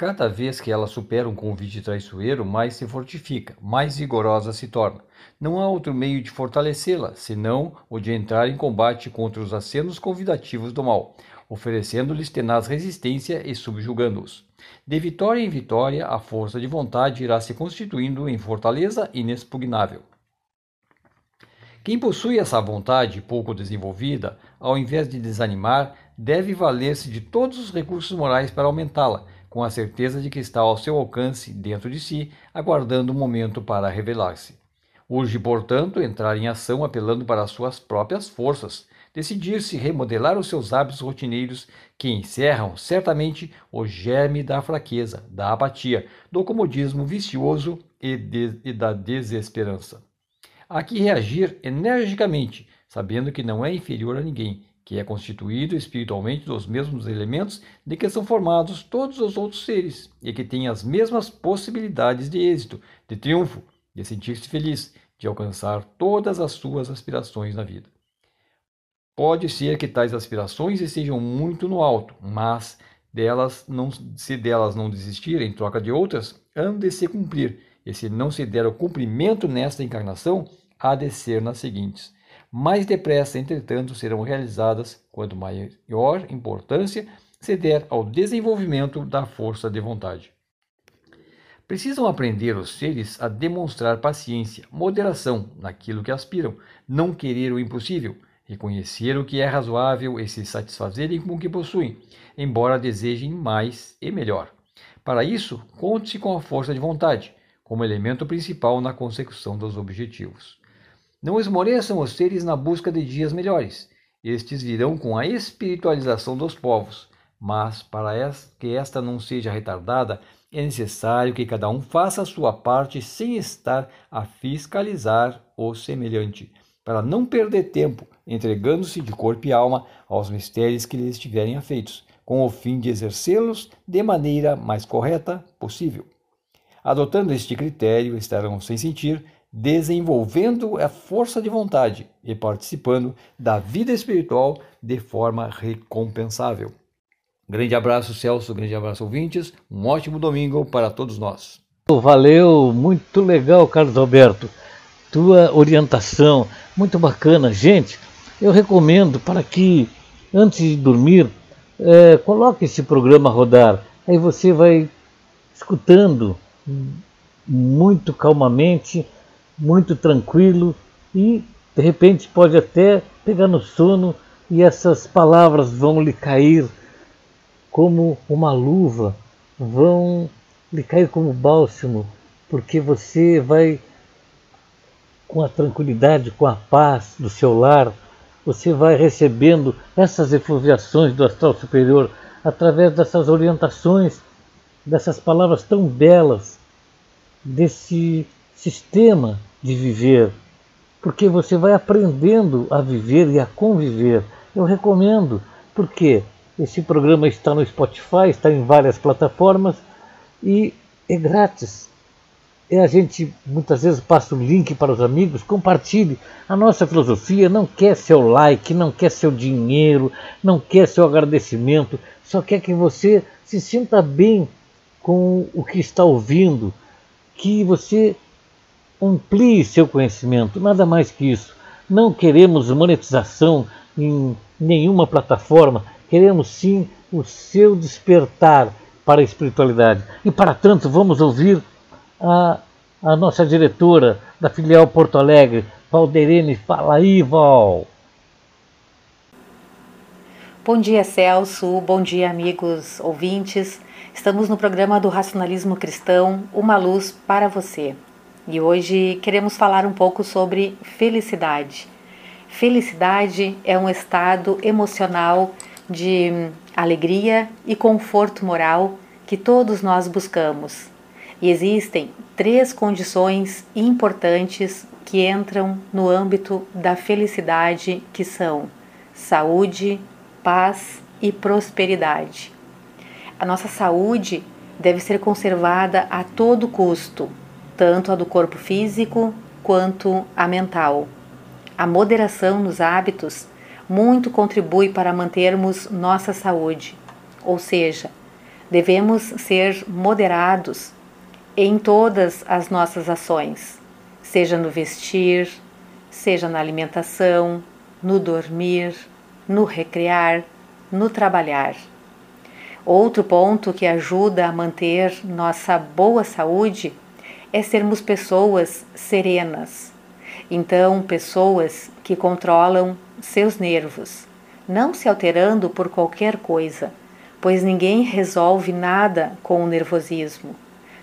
Cada vez que ela supera um convite traiçoeiro, mais se fortifica, mais vigorosa se torna. Não há outro meio de fortalecê-la, senão o de entrar em combate contra os acenos convidativos do mal, oferecendo-lhes tenaz resistência e subjugando-os. De vitória em vitória, a força de vontade irá se constituindo em fortaleza inexpugnável. Quem possui essa vontade pouco desenvolvida, ao invés de desanimar, deve valer-se de todos os recursos morais para aumentá-la com a certeza de que está ao seu alcance dentro de si, aguardando o um momento para revelar-se. Urge, portanto, entrar em ação apelando para as suas próprias forças, decidir-se remodelar os seus hábitos rotineiros que encerram certamente o germe da fraqueza, da apatia, do comodismo vicioso e, de, e da desesperança. Há que reagir energicamente, sabendo que não é inferior a ninguém que é constituído espiritualmente dos mesmos elementos de que são formados todos os outros seres, e que tem as mesmas possibilidades de êxito, de triunfo, de sentir-se feliz, de alcançar todas as suas aspirações na vida. Pode ser que tais aspirações estejam muito no alto, mas delas não, se delas não desistir em troca de outras, hão de se cumprir, e se não se der o cumprimento nesta encarnação, há de ser nas seguintes mais depressa, entretanto, serão realizadas quanto maior importância se der ao desenvolvimento da força de vontade. Precisam aprender os seres a demonstrar paciência, moderação naquilo que aspiram, não querer o impossível, reconhecer o que é razoável e se satisfazerem com o que possuem, embora desejem mais e melhor. Para isso, conte-se com a força de vontade, como elemento principal na consecução dos objetivos. Não esmoreçam os seres na busca de dias melhores. Estes virão com a espiritualização dos povos. Mas, para que esta não seja retardada, é necessário que cada um faça a sua parte sem estar a fiscalizar o semelhante, para não perder tempo entregando-se de corpo e alma aos mistérios que lhes estiverem afeitos, com o fim de exercê-los de maneira mais correta possível. Adotando este critério, estarão sem sentir desenvolvendo a força de vontade e participando da vida espiritual de forma recompensável. Grande abraço, Celso, grande abraço, ouvintes. Um ótimo domingo para todos nós. Valeu, muito legal, Carlos Alberto. Tua orientação, muito bacana. Gente, eu recomendo para que, antes de dormir, é, coloque esse programa a rodar. Aí você vai escutando muito calmamente, muito tranquilo e de repente pode até pegar no sono e essas palavras vão lhe cair como uma luva, vão lhe cair como bálsamo, porque você vai com a tranquilidade, com a paz do seu lar, você vai recebendo essas efluviações do astral superior através dessas orientações, dessas palavras tão belas, desse sistema de viver, porque você vai aprendendo a viver e a conviver. Eu recomendo, porque esse programa está no Spotify, está em várias plataformas e é grátis. E a gente muitas vezes passa o link para os amigos, compartilhe. A nossa filosofia não quer seu like, não quer seu dinheiro, não quer seu agradecimento, só quer que você se sinta bem com o que está ouvindo, que você amplie seu conhecimento, nada mais que isso. Não queremos monetização em nenhuma plataforma, queremos sim o seu despertar para a espiritualidade. E para tanto, vamos ouvir a, a nossa diretora da filial Porto Alegre, Valderene. Fala aí, Val. Bom dia, Celso. Bom dia, amigos ouvintes. Estamos no programa do Racionalismo Cristão, Uma Luz para Você. E hoje queremos falar um pouco sobre felicidade. Felicidade é um estado emocional de alegria e conforto moral que todos nós buscamos. E existem três condições importantes que entram no âmbito da felicidade, que são saúde, paz e prosperidade. A nossa saúde deve ser conservada a todo custo, tanto a do corpo físico quanto a mental. A moderação nos hábitos muito contribui para mantermos nossa saúde, ou seja, Devemos ser moderados em todas as nossas ações, seja no vestir, seja na alimentação, no dormir, no recrear, no trabalhar. Outro ponto que ajuda a manter nossa boa saúde é sermos pessoas serenas. Então, pessoas que controlam seus nervos, não se alterando por qualquer coisa, pois ninguém resolve nada com o nervosismo.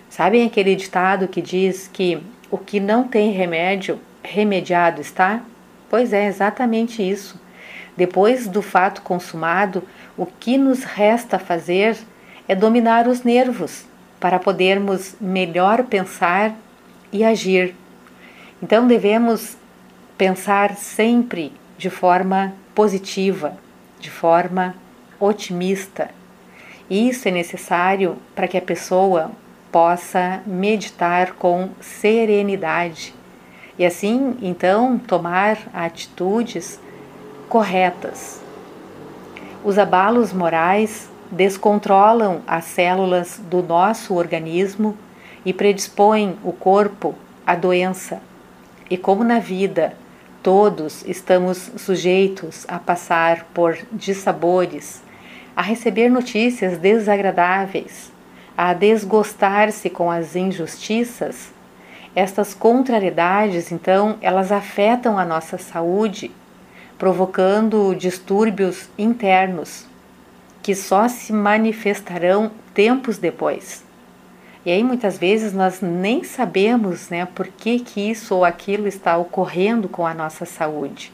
Sabem aquele ditado que diz que o que não tem remédio, remediado está? Pois é exatamente isso. Depois do fato consumado, o que nos resta fazer é dominar os nervos para podermos melhor pensar e agir. Então devemos pensar sempre de forma positiva, de forma otimista, isso é necessário para que a pessoa possa meditar com serenidade e assim, então, tomar atitudes corretas. Os abalos morais descontrolam as células do nosso organismo e predispõem o corpo à doença. E como na vida todos estamos sujeitos a passar por dissabores, a receber notícias desagradáveis, a desgostar-se com as injustiças, estas contrariedades, então, elas afetam a nossa saúde, provocando distúrbios internos que só se manifestarão tempos depois. E aí muitas vezes nós nem sabemos, né, por que que isso ou aquilo está ocorrendo com a nossa saúde.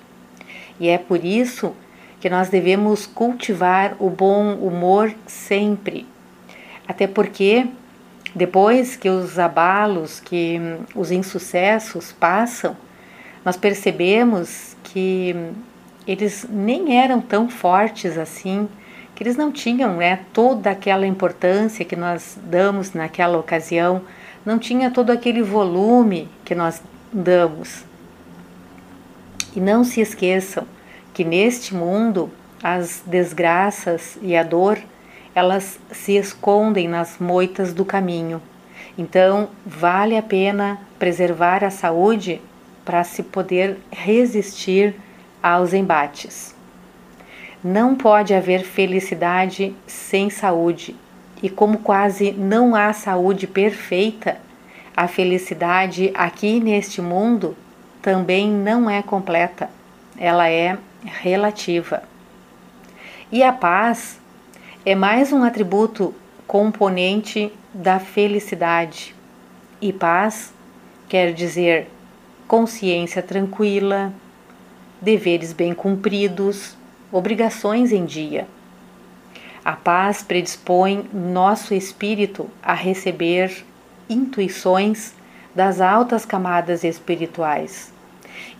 E é por isso que nós devemos cultivar o bom humor sempre. Até porque depois que os abalos, que os insucessos passam, nós percebemos que eles nem eram tão fortes assim, que eles não tinham né, toda aquela importância que nós damos naquela ocasião, não tinha todo aquele volume que nós damos. E não se esqueçam que neste mundo as desgraças e a dor elas se escondem nas moitas do caminho. Então, vale a pena preservar a saúde para se poder resistir aos embates. Não pode haver felicidade sem saúde, e como quase não há saúde perfeita, a felicidade aqui neste mundo também não é completa, ela é relativa. E a paz é mais um atributo componente da felicidade. E paz quer dizer consciência tranquila, deveres bem cumpridos, obrigações em dia. A paz predispõe nosso espírito a receber intuições das altas camadas espirituais.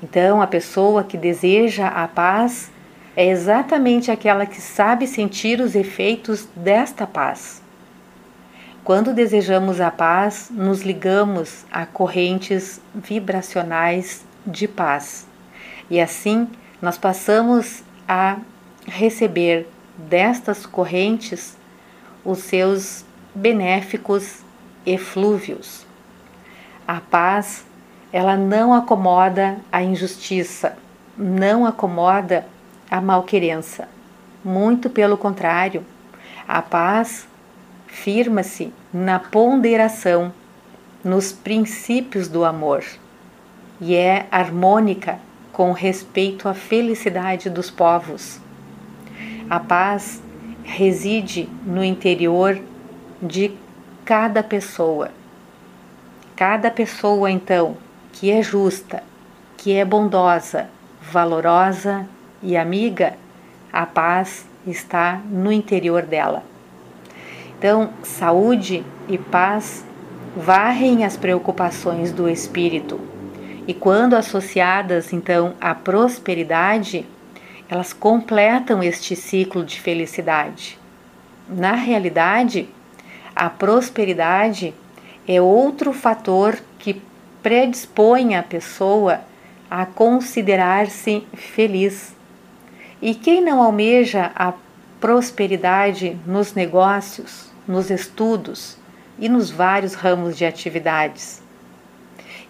Então, a pessoa que deseja a paz é exatamente aquela que sabe sentir os efeitos desta paz. Quando desejamos a paz, nos ligamos a correntes vibracionais de paz. E assim, nós passamos a receber destas correntes os seus benéficos eflúvios. A paz, ela não acomoda a injustiça, não acomoda a malquerença. Muito pelo contrário, a paz firma-se na ponderação, nos princípios do amor e é harmônica com respeito à felicidade dos povos. A paz reside no interior de cada pessoa. Cada pessoa, então, que é justa, que é bondosa, valorosa e amiga, a paz está no interior dela. Então, saúde e paz varrem as preocupações do espírito. E quando associadas então à prosperidade, elas completam este ciclo de felicidade. Na realidade, a prosperidade é outro fator que predispõe a pessoa a considerar-se feliz. E quem não almeja a prosperidade nos negócios, nos estudos e nos vários ramos de atividades?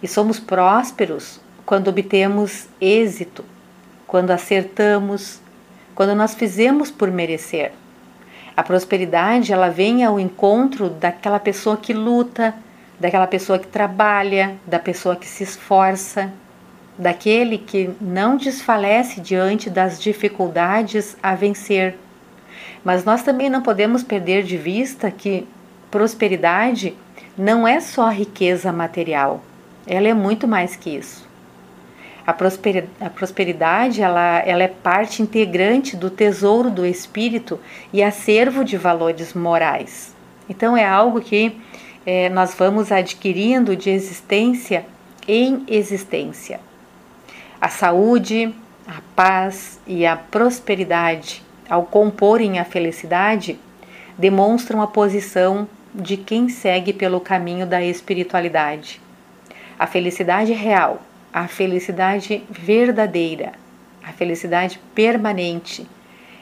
E somos prósperos quando obtemos êxito, quando acertamos, quando nós fizemos por merecer. A prosperidade, ela vem ao encontro daquela pessoa que luta, daquela pessoa que trabalha, da pessoa que se esforça, daquele que não desfalece diante das dificuldades a vencer. Mas nós também não podemos perder de vista que prosperidade não é só riqueza material, ela é muito mais que isso. A prosperidade, a prosperidade ela, ela é parte integrante do tesouro do espírito e acervo de valores morais. Então, é algo que é, nós vamos adquirindo de existência em existência. A saúde, a paz e a prosperidade, ao comporem a felicidade, demonstram a posição de quem segue pelo caminho da espiritualidade. A felicidade real a felicidade verdadeira, a felicidade permanente.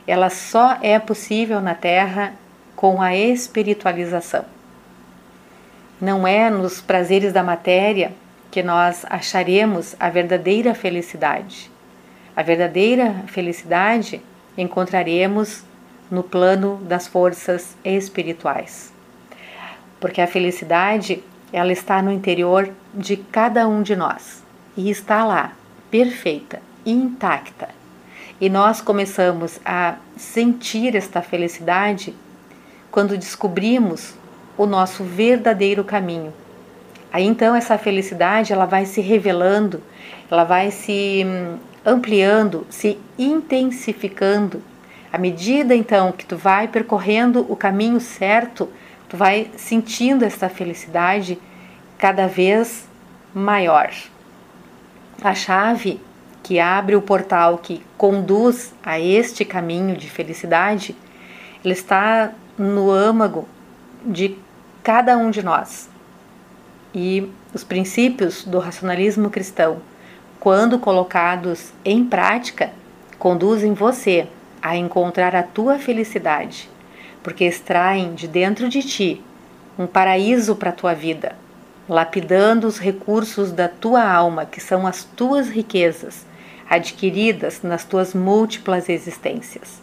Ela só é possível na Terra com a espiritualização. Não é nos prazeres da matéria que nós acharemos a verdadeira felicidade. A verdadeira felicidade encontraremos no plano das forças espirituais. Porque a felicidade, ela está no interior de cada um de nós e está lá, perfeita, intacta. E nós começamos a sentir esta felicidade quando descobrimos o nosso verdadeiro caminho. Aí então essa felicidade ela vai se revelando, ela vai se hum, ampliando, se intensificando. À medida então que tu vai percorrendo o caminho certo, tu vai sentindo essa felicidade cada vez maior. A chave que abre o portal que conduz a este caminho de felicidade, ele está no âmago de cada um de nós. E os princípios do racionalismo cristão, quando colocados em prática, conduzem você a encontrar a tua felicidade, porque extraem de dentro de ti um paraíso para a tua vida, lapidando os recursos da tua alma, que são as tuas riquezas, adquiridas nas tuas múltiplas existências.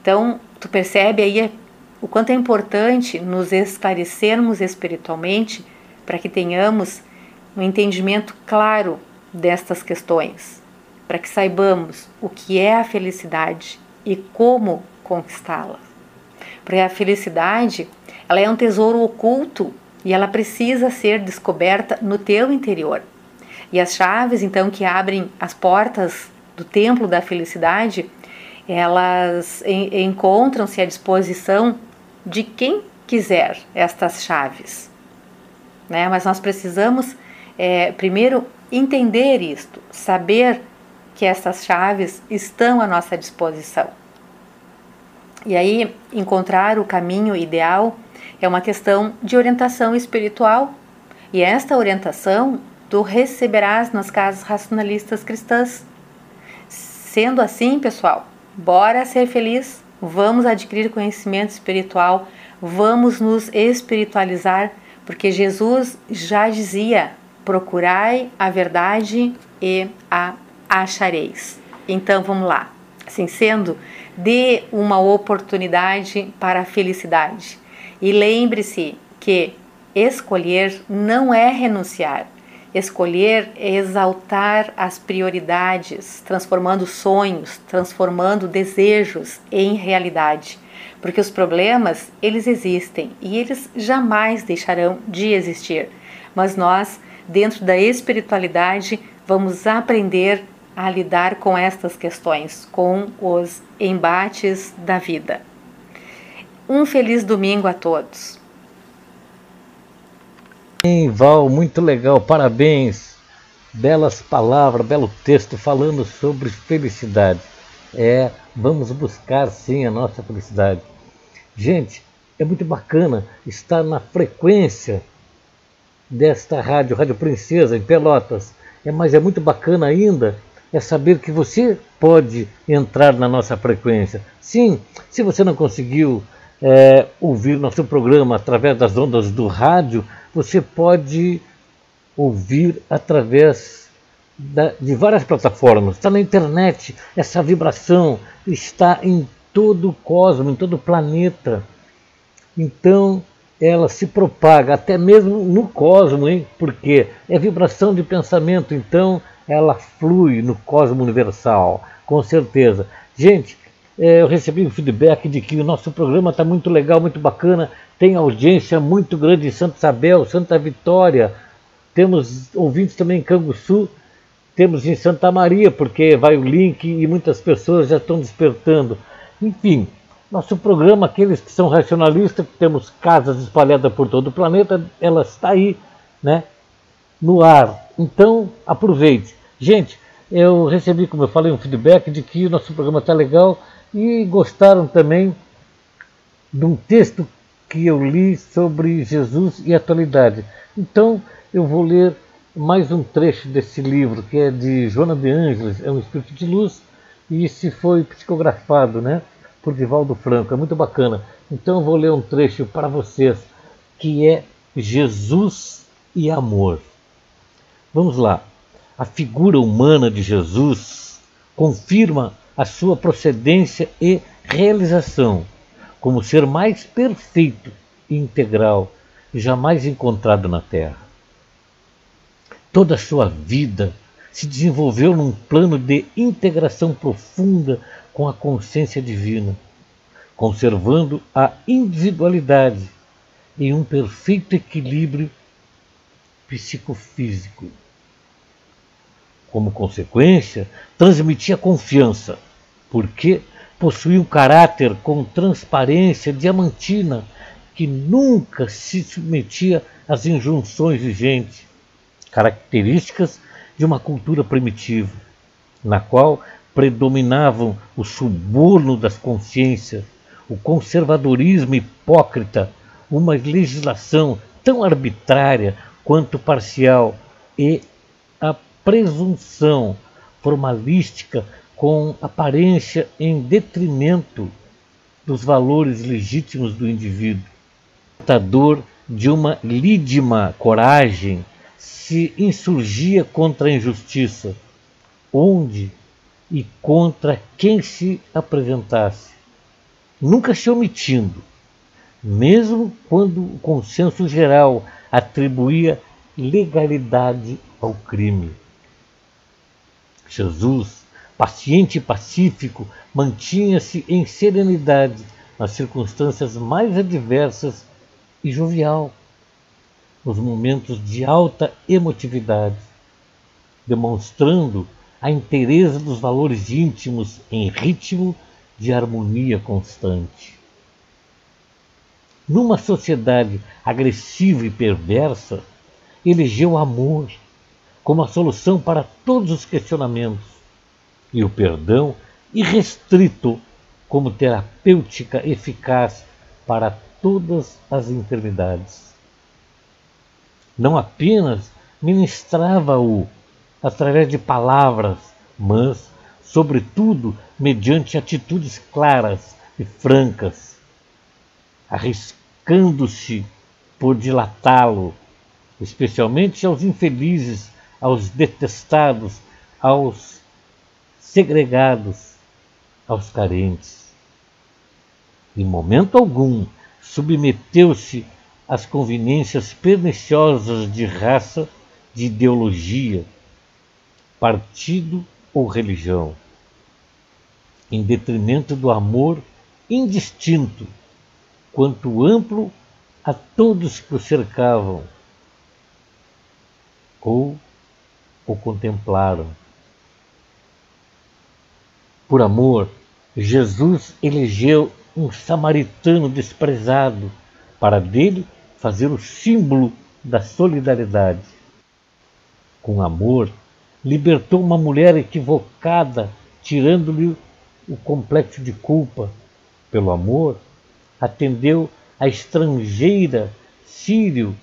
Então, tu percebe aí o quanto é importante nos esclarecermos espiritualmente para que tenhamos um entendimento claro destas questões, para que saibamos o que é a felicidade e como conquistá-la. Porque a felicidade, ela é um tesouro oculto e ela precisa ser descoberta no teu interior. E as chaves, então, que abrem as portas do templo da felicidade, elas encontram-se à disposição de quem quiser estas chaves. Né? Mas nós precisamos, é, primeiro, entender isto, saber que essas chaves estão à nossa disposição. E aí, encontrar o caminho ideal é uma questão de orientação espiritual. E esta orientação tu receberás nas casas racionalistas cristãs. Sendo assim, pessoal, bora ser feliz, vamos adquirir conhecimento espiritual, vamos nos espiritualizar, porque Jesus já dizia: procurai a verdade e a achareis. Então vamos lá. Assim sendo, dê uma oportunidade para a felicidade. E lembre-se que escolher não é renunciar. Escolher é exaltar as prioridades, transformando sonhos, transformando desejos em realidade. Porque os problemas, eles existem e eles jamais deixarão de existir. Mas nós, dentro da espiritualidade, vamos aprender a lidar com estas questões, com os embates da vida. Um feliz domingo a todos. Val, muito legal, parabéns. Belas palavras, belo texto falando sobre felicidade. É, vamos buscar sim a nossa felicidade. Gente, é muito bacana estar na frequência desta rádio, Rádio Princesa, em Pelotas. É, mas é muito bacana ainda é saber que você pode entrar na nossa frequência. Sim, se você não conseguiu é, ouvir nosso programa através das ondas do rádio, você pode ouvir através da, de várias plataformas. Está na internet, essa vibração está em todo o cosmos, em todo o planeta. Então, ela se propaga até mesmo no cosmos, hein? porque é vibração de pensamento, então ela flui no cosmos universal, com certeza. Gente, é, eu recebi um feedback de que o nosso programa está muito legal, muito bacana, tem audiência muito grande em Santa Isabel, Santa Vitória, temos ouvintes também em Canguçu, temos em Santa Maria, porque vai o link e muitas pessoas já estão despertando. Enfim, nosso programa, aqueles que são racionalistas, que temos casas espalhadas por todo o planeta, ela está aí, né, no ar. Então, aproveite. Gente, eu recebi, como eu falei, um feedback de que o nosso programa está legal e gostaram também de um texto que eu li sobre Jesus e atualidade. Então, eu vou ler mais um trecho desse livro, que é de Joana de Ângeles, é um Espírito de Luz, e se foi psicografado né, por Divaldo Franco, é muito bacana. Então eu vou ler um trecho para vocês, que é Jesus e Amor. Vamos lá. A figura humana de Jesus confirma a sua procedência e realização como ser mais perfeito e integral jamais encontrado na Terra. Toda a sua vida se desenvolveu num plano de integração profunda com a consciência divina, conservando a individualidade em um perfeito equilíbrio psicofísico. Como consequência, transmitia confiança, porque possuía um caráter com transparência diamantina que nunca se submetia às injunções vigentes, características de uma cultura primitiva, na qual predominavam o suborno das consciências, o conservadorismo hipócrita, uma legislação tão arbitrária quanto parcial e presunção formalística com aparência em detrimento dos valores legítimos do indivíduo. Portador de uma lídima coragem, se insurgia contra a injustiça, onde e contra quem se apresentasse, nunca se omitindo, mesmo quando o consenso geral atribuía legalidade ao crime. Jesus, paciente e pacífico, mantinha-se em serenidade nas circunstâncias mais adversas e jovial, nos momentos de alta emotividade, demonstrando a inteireza dos valores íntimos em ritmo de harmonia constante. Numa sociedade agressiva e perversa, elegeu amor como a solução para todos os questionamentos e o perdão irrestrito como terapêutica eficaz para todas as enfermidades. Não apenas ministrava-o através de palavras, mas, sobretudo, mediante atitudes claras e francas, arriscando-se por dilatá-lo, especialmente aos infelizes, aos detestados, aos segregados, aos carentes. Em momento algum submeteu-se às conveniências perniciosas de raça, de ideologia, partido ou religião, em detrimento do amor indistinto, quanto amplo a todos que o cercavam ou o contemplaram. Por amor, Jesus elegeu um samaritano desprezado para dele fazer o símbolo da solidariedade. Com amor, libertou uma mulher equivocada, tirando-lhe o complexo de culpa. Pelo amor, atendeu a estrangeira sírio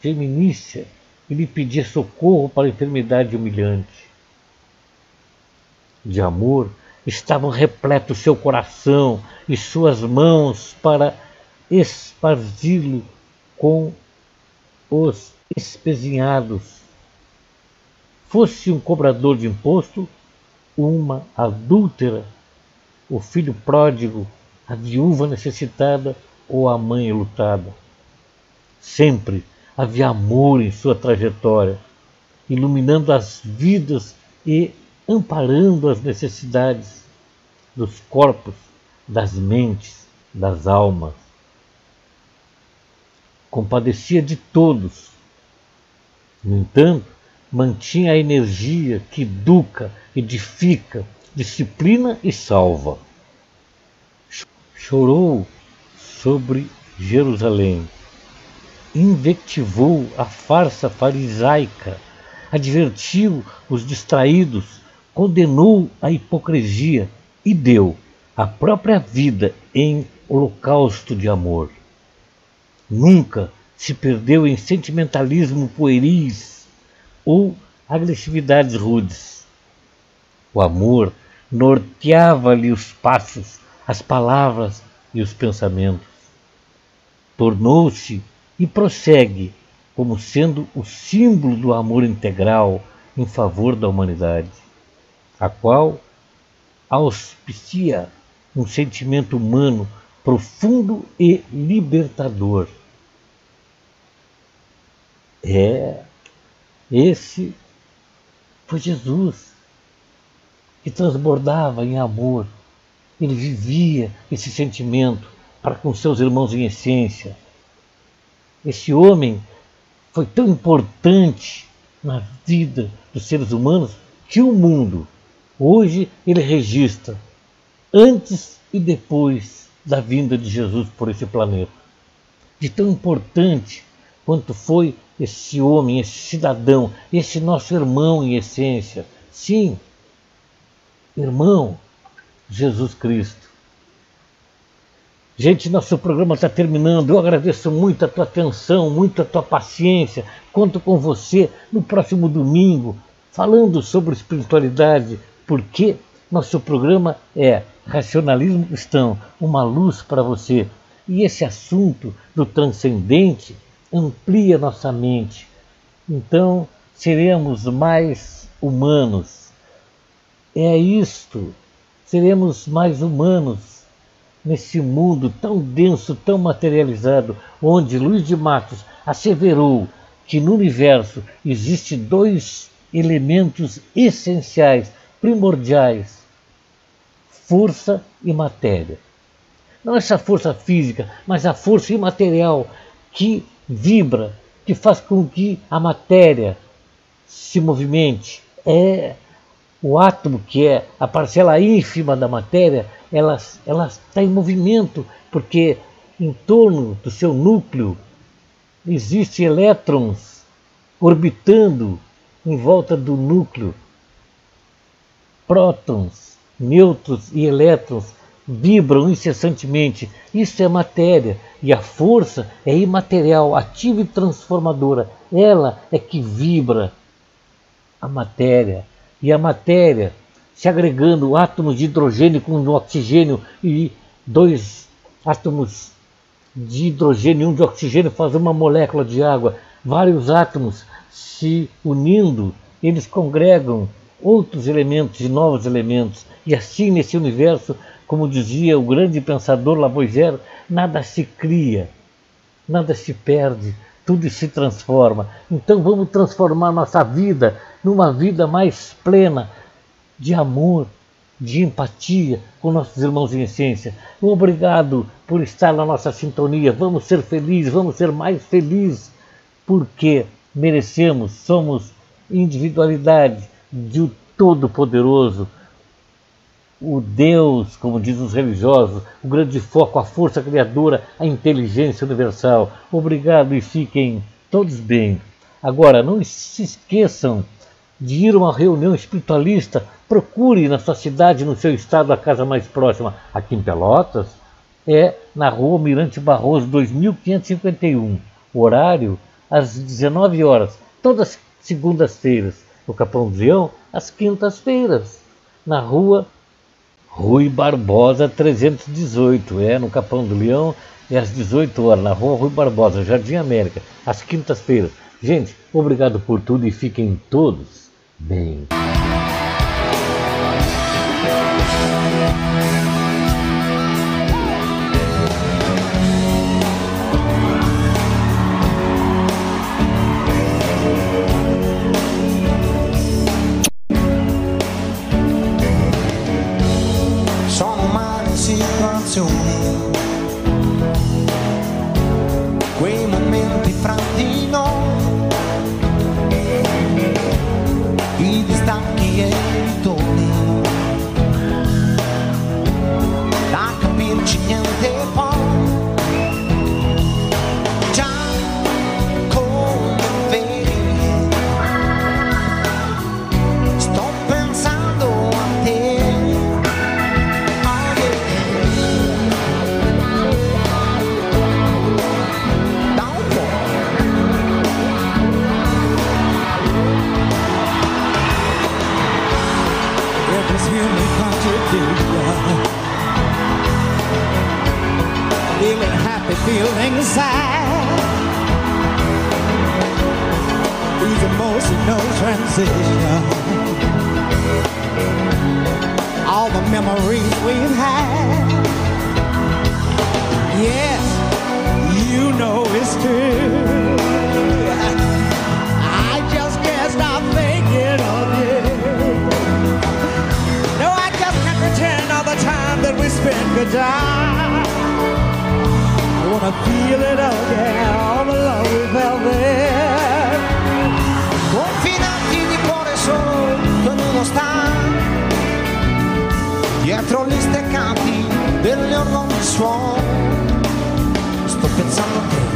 feminícia e lhe pedia socorro para a enfermidade humilhante. De amor estavam repletos seu coração e suas mãos para esparzi-lo com os espezinhados fosse um cobrador de imposto, uma adúltera, o filho pródigo, a viúva necessitada ou a mãe lutada. Sempre havia amor em sua trajetória, iluminando as vidas e amparando as necessidades dos corpos, das mentes, das almas. Compadecia de todos. No entanto, mantinha a energia que educa, edifica, disciplina e salva. Chorou sobre Jerusalém, invectivou a farsa farisaica, advertiu os distraídos, condenou a hipocrisia e deu a própria vida em holocausto de amor. Nunca se perdeu em sentimentalismo pueris ou agressividades rudes. O amor norteava-lhe os passos, as palavras e os pensamentos. Tornou-se e prossegue como sendo o símbolo do amor integral em favor da humanidade, a qual auspicia um sentimento humano profundo e libertador. É esse foi Jesus, que transbordava em amor. Ele vivia esse sentimento para com seus irmãos em essência. Esse homem foi tão importante na vida dos seres humanos que o mundo hoje ele registra antes e depois da vinda de Jesus por esse planeta. De tão importante quanto foi esse homem, esse cidadão, esse nosso irmão em essência. Sim, irmão, Jesus Cristo. Gente, nosso programa está terminando. Eu agradeço muito a tua atenção, muito a tua paciência. Conto com você no próximo domingo, falando sobre espiritualidade, porque nosso programa é Racionalismo Cristão, uma luz para você. E esse assunto do transcendente amplia nossa mente. Então seremos mais humanos. É isto, seremos mais humanos nesse mundo tão denso, tão materializado, onde Luiz de Matos asseverou que no universo existem dois elementos essenciais, primordiais: força e matéria. Não essa força física, mas a força imaterial que vibra, que faz com que a matéria se movimente. É o átomo, que é a parcela ínfima da matéria, ela, está em movimento, porque em torno do seu núcleo existem elétrons orbitando em volta do núcleo. Prótons, nêutrons e elétrons vibram incessantemente. Isso é matéria. E a força é imaterial, ativa e transformadora. Ela é que vibra a matéria. E a matéria, se agregando átomos de hidrogênio com oxigênio e dois átomos de hidrogênio e um de oxigênio faz uma molécula de água. Vários átomos se unindo, eles congregam outros elementos e novos elementos. E assim, nesse universo, como dizia o grande pensador Lavoisier, nada se cria, nada se perde, tudo se transforma. Então vamos transformar nossa vida numa vida mais plena de amor, de empatia com nossos irmãos em essência. Obrigado por estar na nossa sintonia. Vamos ser felizes, vamos ser mais felizes, porque merecemos, somos individualidade de Todo-Poderoso, o Deus, como dizem os religiosos, o grande foco, a força criadora, a inteligência universal. Obrigado e fiquem todos bem. Agora, não se esqueçam de ir a uma reunião espiritualista. Procure na sua cidade, no seu estado, a casa mais próxima. Aqui em Pelotas, é na rua Mirante Barroso, 2551. O horário, às 19 horas, todas segundas-feiras. No Capão do Leão, às quintas-feiras. Na rua Rui Barbosa 318, é no Capão do Leão, é às 18 horas, na rua Rui Barbosa, Jardim América, às quintas-feiras. Gente, obrigado por tudo e fiquem todos bem. situazioni, quei momenti fra di noi, i distacchi e i ritorni, da capirci niente poi. decision. All the memories we've had. Yes, you know it's true. I just can't stop thinking of you. No, I just can't pretend all the time that we spent goodbye. I wanna feel it again, all the love we felt there. sta. Dietro gli steccati delle orlogi suon sto pensando a te.